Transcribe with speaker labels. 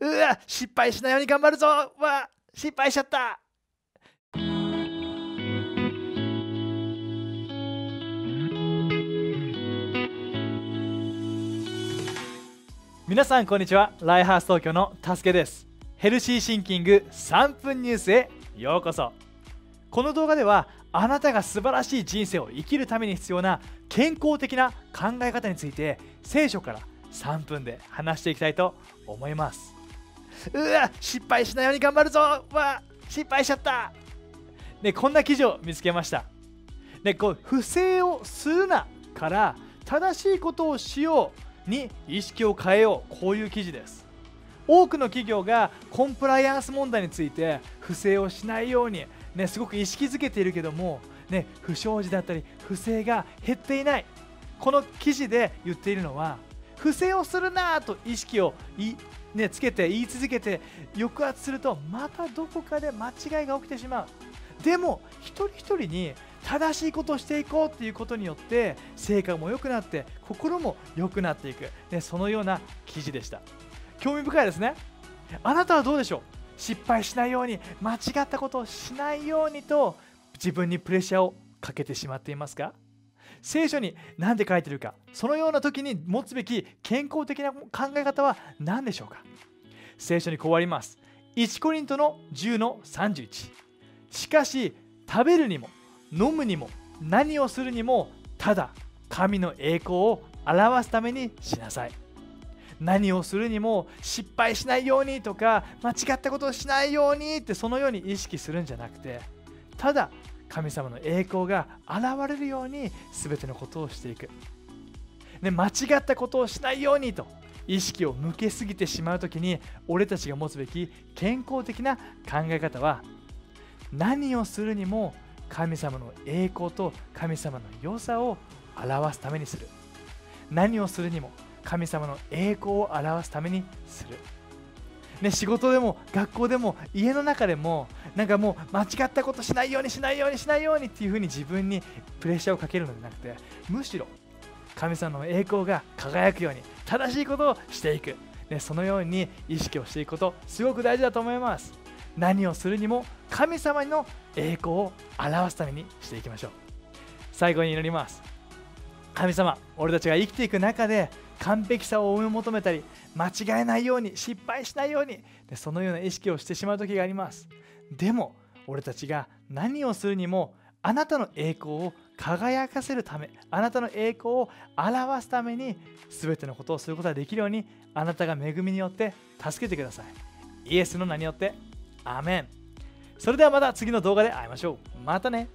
Speaker 1: うわ失敗しないように頑張るぞ。わ失敗しちゃった。皆さんこんにちは。ライハース東京のたすけです。ヘルシーシンキング3分ニュースへようこそ。この動画ではあなたが素晴らしい人生を生きるために必要な健康的な考え方について聖書から3分で話していきたいと思います。うわ失敗しないように頑張るぞ。わ失敗しちゃった。でこんな記事を見つけました。でこう不正をするなから正しいことをしように意識を変えよう。こういう記事です。多くの企業がコンプライアンス問題について不正をしないように、ね、すごく意識づけているけども、ね、不祥事だったり不正が減っていない。この記事で言っているのは不正をするなと意識をい、ね、つけて言い続けて抑圧するとまたどこかで間違いが起きてしまう。でも一人一人に正しいことをしていこうっていうことによって成果も良くなって心も良くなっていく、ね、そのような記事でした。興味深いですね。あなたはどうでしょう？失敗しないように間違ったことをしないようにと自分にプレッシャーをかけてしまっていますか？聖書に何て書いてるかそのような時に持つべき健康的な考え方は何でしょうか？聖書にこうあります。1コリントの10の31しかし食べるにも飲むにも何をするにもただ神の栄光を表すためにしなさい。何をするにも失敗しないようにとか間違ったことをしないようにってそのように意識するんじゃなくてただ神様の栄光が現れるように全てのことをしていく、ね、間違ったことをしないようにと意識を向けすぎてしまう時に俺たちが持つべき健康的な考え方は何をするにも神様の栄光と神様の良さを表すためにする。何をするにも神様の栄光を表すためにする、ね、仕事でも学校でも家の中でもなんかもう間違ったことしないようにしないようにしないようにっていうふうに自分にプレッシャーをかけるのではなくてむしろ神様の栄光が輝くように正しいことをしていく、ね、そのように意識をしていくことすごく大事だと思います。何をするにも神様の栄光を表すためにしていきましょう。最後に祈ります。神様俺たちが生きていく中で完璧さを追い求めたり間違えないように失敗しないようにでそのような意識をしてしまう時があります。でも俺たちが何をするにもあなたの栄光を輝かせるためあなたの栄光を表すために全てのことをすることができるようにあなたが恵みによって助けてください。イエスの名によってアメン。それではまた次の動画で会いましょう。またね。